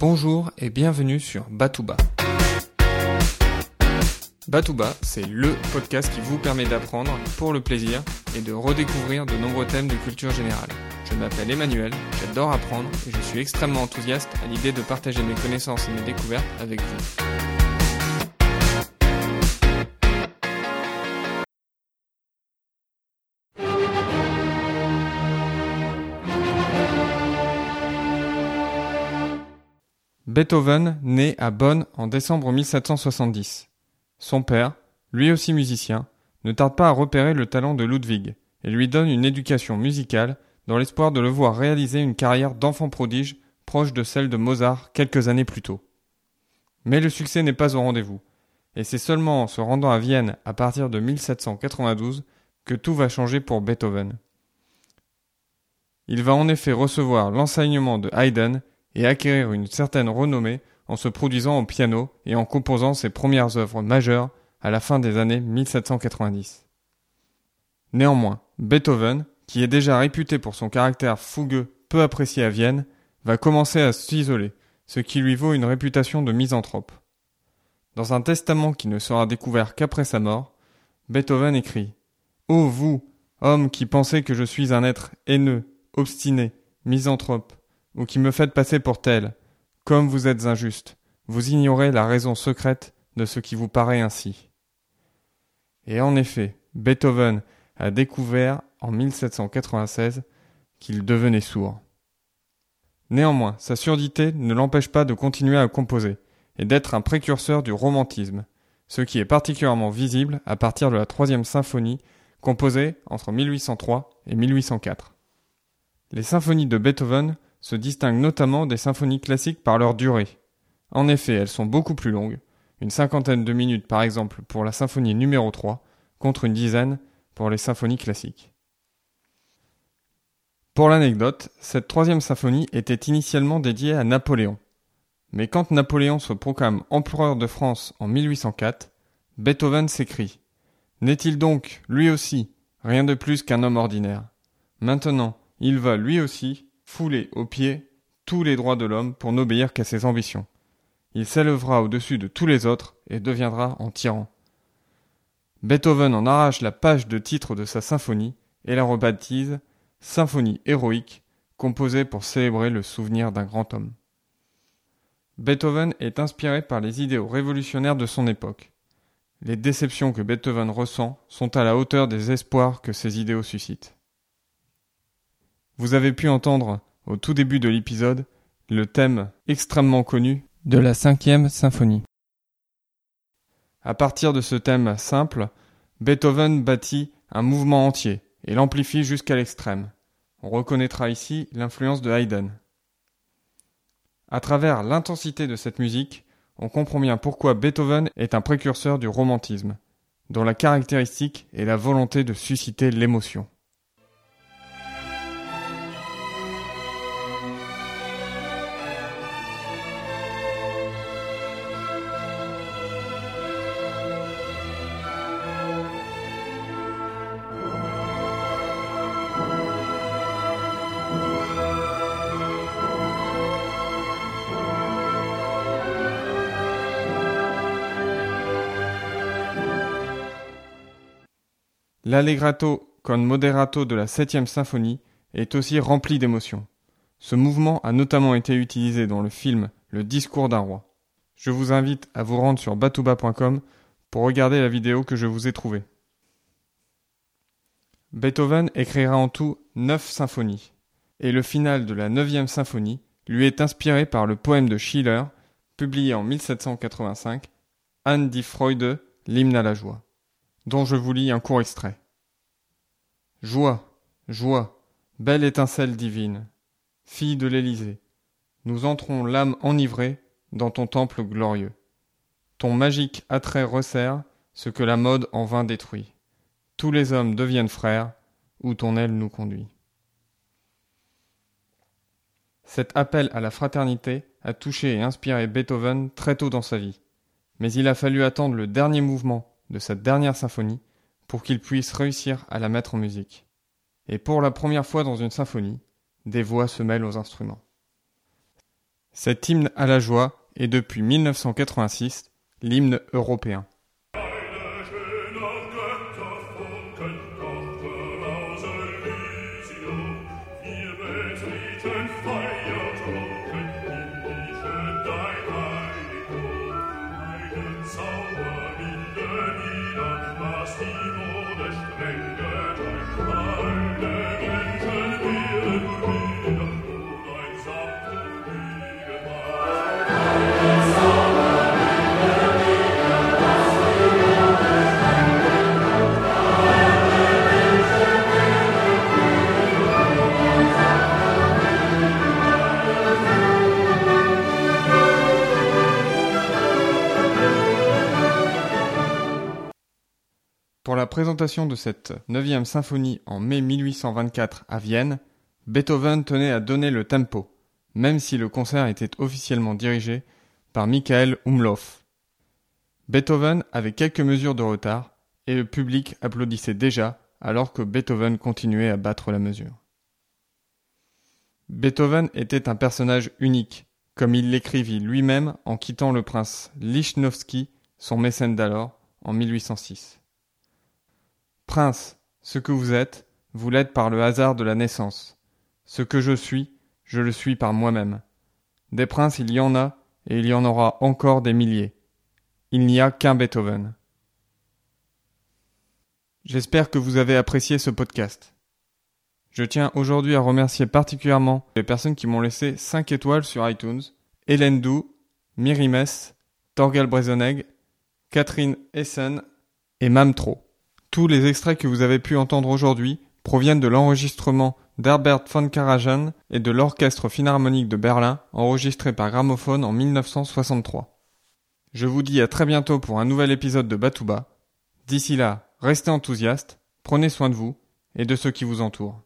Bonjour et bienvenue sur Batouba. Batouba, c'est LE podcast qui vous permet d'apprendre pour le plaisir et de redécouvrir de nombreux thèmes de culture générale. Je m'appelle Emmanuel, j'adore apprendre et je suis extrêmement enthousiaste à l'idée de partager mes connaissances et mes découvertes avec vous. Beethoven naît à Bonn en décembre 1770. Son père, lui aussi musicien, ne tarde pas à repérer le talent de Ludwig et lui donne une éducation musicale dans l'espoir de le voir réaliser une carrière d'enfant prodige proche de celle de Mozart quelques années plus tôt. Mais le succès n'est pas au rendez-vous, et c'est seulement en se rendant à Vienne à partir de 1792 que tout va changer pour Beethoven. Il va en effet recevoir l'enseignement de Haydn et acquérir une certaine renommée en se produisant au piano et en composant ses premières œuvres majeures à la fin des années 1790. Néanmoins, Beethoven, qui est déjà réputé pour son caractère fougueux peu apprécié à Vienne, va commencer à s'isoler, ce qui lui vaut une réputation de misanthrope. Dans un testament qui ne sera découvert qu'après sa mort, Beethoven écrit Ô vous, homme qui pensez que je suis un être haineux, obstiné, misanthrope, ou qui me faites passer pour tel, comme vous êtes injuste, vous ignorez la raison secrète de ce qui vous paraît ainsi. Et en effet, Beethoven a découvert en 1796 qu'il devenait sourd. Néanmoins, sa surdité ne l'empêche pas de continuer à composer et d'être un précurseur du romantisme, ce qui est particulièrement visible à partir de la troisième symphonie composée entre 1803 et 1804. Les symphonies de Beethoven se distinguent notamment des symphonies classiques par leur durée. En effet, elles sont beaucoup plus longues, une cinquantaine de minutes par exemple pour la symphonie numéro 3, contre une dizaine pour les symphonies classiques. Pour l'anecdote, cette troisième symphonie était initialement dédiée à Napoléon. Mais quand Napoléon se proclame empereur de France en 1804, Beethoven s'écrie N'est-il donc, lui aussi, rien de plus qu'un homme ordinaire? Maintenant, il va, lui aussi, fouler aux pieds tous les droits de l'homme pour n'obéir qu'à ses ambitions. Il s'élèvera au-dessus de tous les autres et deviendra en tyran. Beethoven en arrache la page de titre de sa symphonie et la rebaptise Symphonie héroïque, composée pour célébrer le souvenir d'un grand homme. Beethoven est inspiré par les idéaux révolutionnaires de son époque. Les déceptions que Beethoven ressent sont à la hauteur des espoirs que ces idéaux suscitent. Vous avez pu entendre au tout début de l'épisode le thème extrêmement connu de la cinquième symphonie. À partir de ce thème simple, Beethoven bâtit un mouvement entier et l'amplifie jusqu'à l'extrême. On reconnaîtra ici l'influence de Haydn. À travers l'intensité de cette musique, on comprend bien pourquoi Beethoven est un précurseur du romantisme, dont la caractéristique est la volonté de susciter l'émotion. L'allegrato con moderato de la septième symphonie est aussi rempli d'émotions. Ce mouvement a notamment été utilisé dans le film Le discours d'un roi. Je vous invite à vous rendre sur batouba.com pour regarder la vidéo que je vous ai trouvée. Beethoven écrira en tout neuf symphonies, et le final de la neuvième symphonie lui est inspiré par le poème de Schiller, publié en 1785, Anne die Freude, l'hymne à la joie dont je vous lis un court extrait. Joie, joie, belle étincelle divine, fille de l'Élysée, nous entrons l'âme enivrée dans ton temple glorieux. Ton magique attrait resserre ce que la mode en vain détruit. Tous les hommes deviennent frères, où ton aile nous conduit. Cet appel à la fraternité a touché et inspiré Beethoven très tôt dans sa vie, mais il a fallu attendre le dernier mouvement de cette dernière symphonie pour qu'il puisse réussir à la mettre en musique. Et pour la première fois dans une symphonie, des voix se mêlent aux instruments. Cet hymne à la joie est depuis 1986 l'hymne européen. Présentation de cette neuvième symphonie en mai 1824 à Vienne, Beethoven tenait à donner le tempo, même si le concert était officiellement dirigé par Michael Umlauf. Beethoven avait quelques mesures de retard et le public applaudissait déjà alors que Beethoven continuait à battre la mesure. Beethoven était un personnage unique, comme il l'écrivit lui-même en quittant le prince Lichnowsky, son mécène d'alors, en 1806. Prince, ce que vous êtes, vous l'êtes par le hasard de la naissance. Ce que je suis, je le suis par moi-même. Des princes il y en a, et il y en aura encore des milliers. Il n'y a qu'un Beethoven. J'espère que vous avez apprécié ce podcast. Je tiens aujourd'hui à remercier particulièrement les personnes qui m'ont laissé 5 étoiles sur iTunes. Hélène Dou, Mirimes, Torgal Brezoneg, Catherine Essen et Mamtro. Tous les extraits que vous avez pu entendre aujourd'hui proviennent de l'enregistrement d'Herbert von Karajan et de l'Orchestre Philharmonique de Berlin, enregistré par gramophone en 1963. Je vous dis à très bientôt pour un nouvel épisode de Batouba. D'ici là, restez enthousiastes, prenez soin de vous et de ceux qui vous entourent.